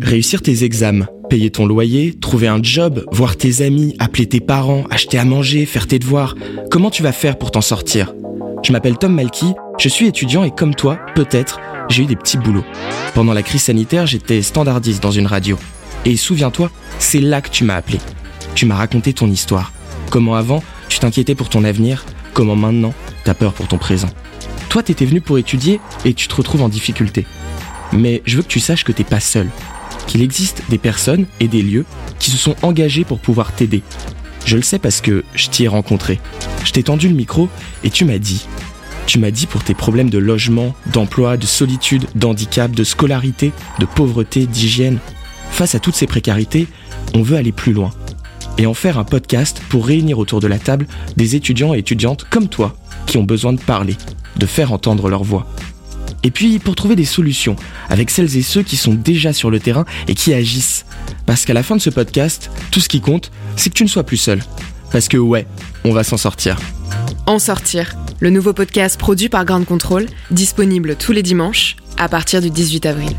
Réussir tes examens, payer ton loyer, trouver un job, voir tes amis, appeler tes parents, acheter à manger, faire tes devoirs. Comment tu vas faire pour t'en sortir? Je m'appelle Tom Malky, je suis étudiant et comme toi, peut-être, j'ai eu des petits boulots. Pendant la crise sanitaire, j'étais standardiste dans une radio. Et souviens-toi, c'est là que tu m'as appelé. Tu m'as raconté ton histoire. Comment avant, tu t'inquiétais pour ton avenir, comment maintenant, t'as peur pour ton présent. Toi, t'étais venu pour étudier et tu te retrouves en difficulté. Mais je veux que tu saches que t'es pas seul. Qu'il existe des personnes et des lieux qui se sont engagés pour pouvoir t'aider. Je le sais parce que je t'y ai rencontré. Je t'ai tendu le micro et tu m'as dit. Tu m'as dit pour tes problèmes de logement, d'emploi, de solitude, d'handicap, de scolarité, de pauvreté, d'hygiène. Face à toutes ces précarités, on veut aller plus loin et en faire un podcast pour réunir autour de la table des étudiants et étudiantes comme toi qui ont besoin de parler, de faire entendre leur voix. Et puis pour trouver des solutions avec celles et ceux qui sont déjà sur le terrain et qui agissent. Parce qu'à la fin de ce podcast, tout ce qui compte, c'est que tu ne sois plus seul. Parce que ouais, on va s'en sortir. En sortir, le nouveau podcast produit par Ground Control, disponible tous les dimanches à partir du 18 avril.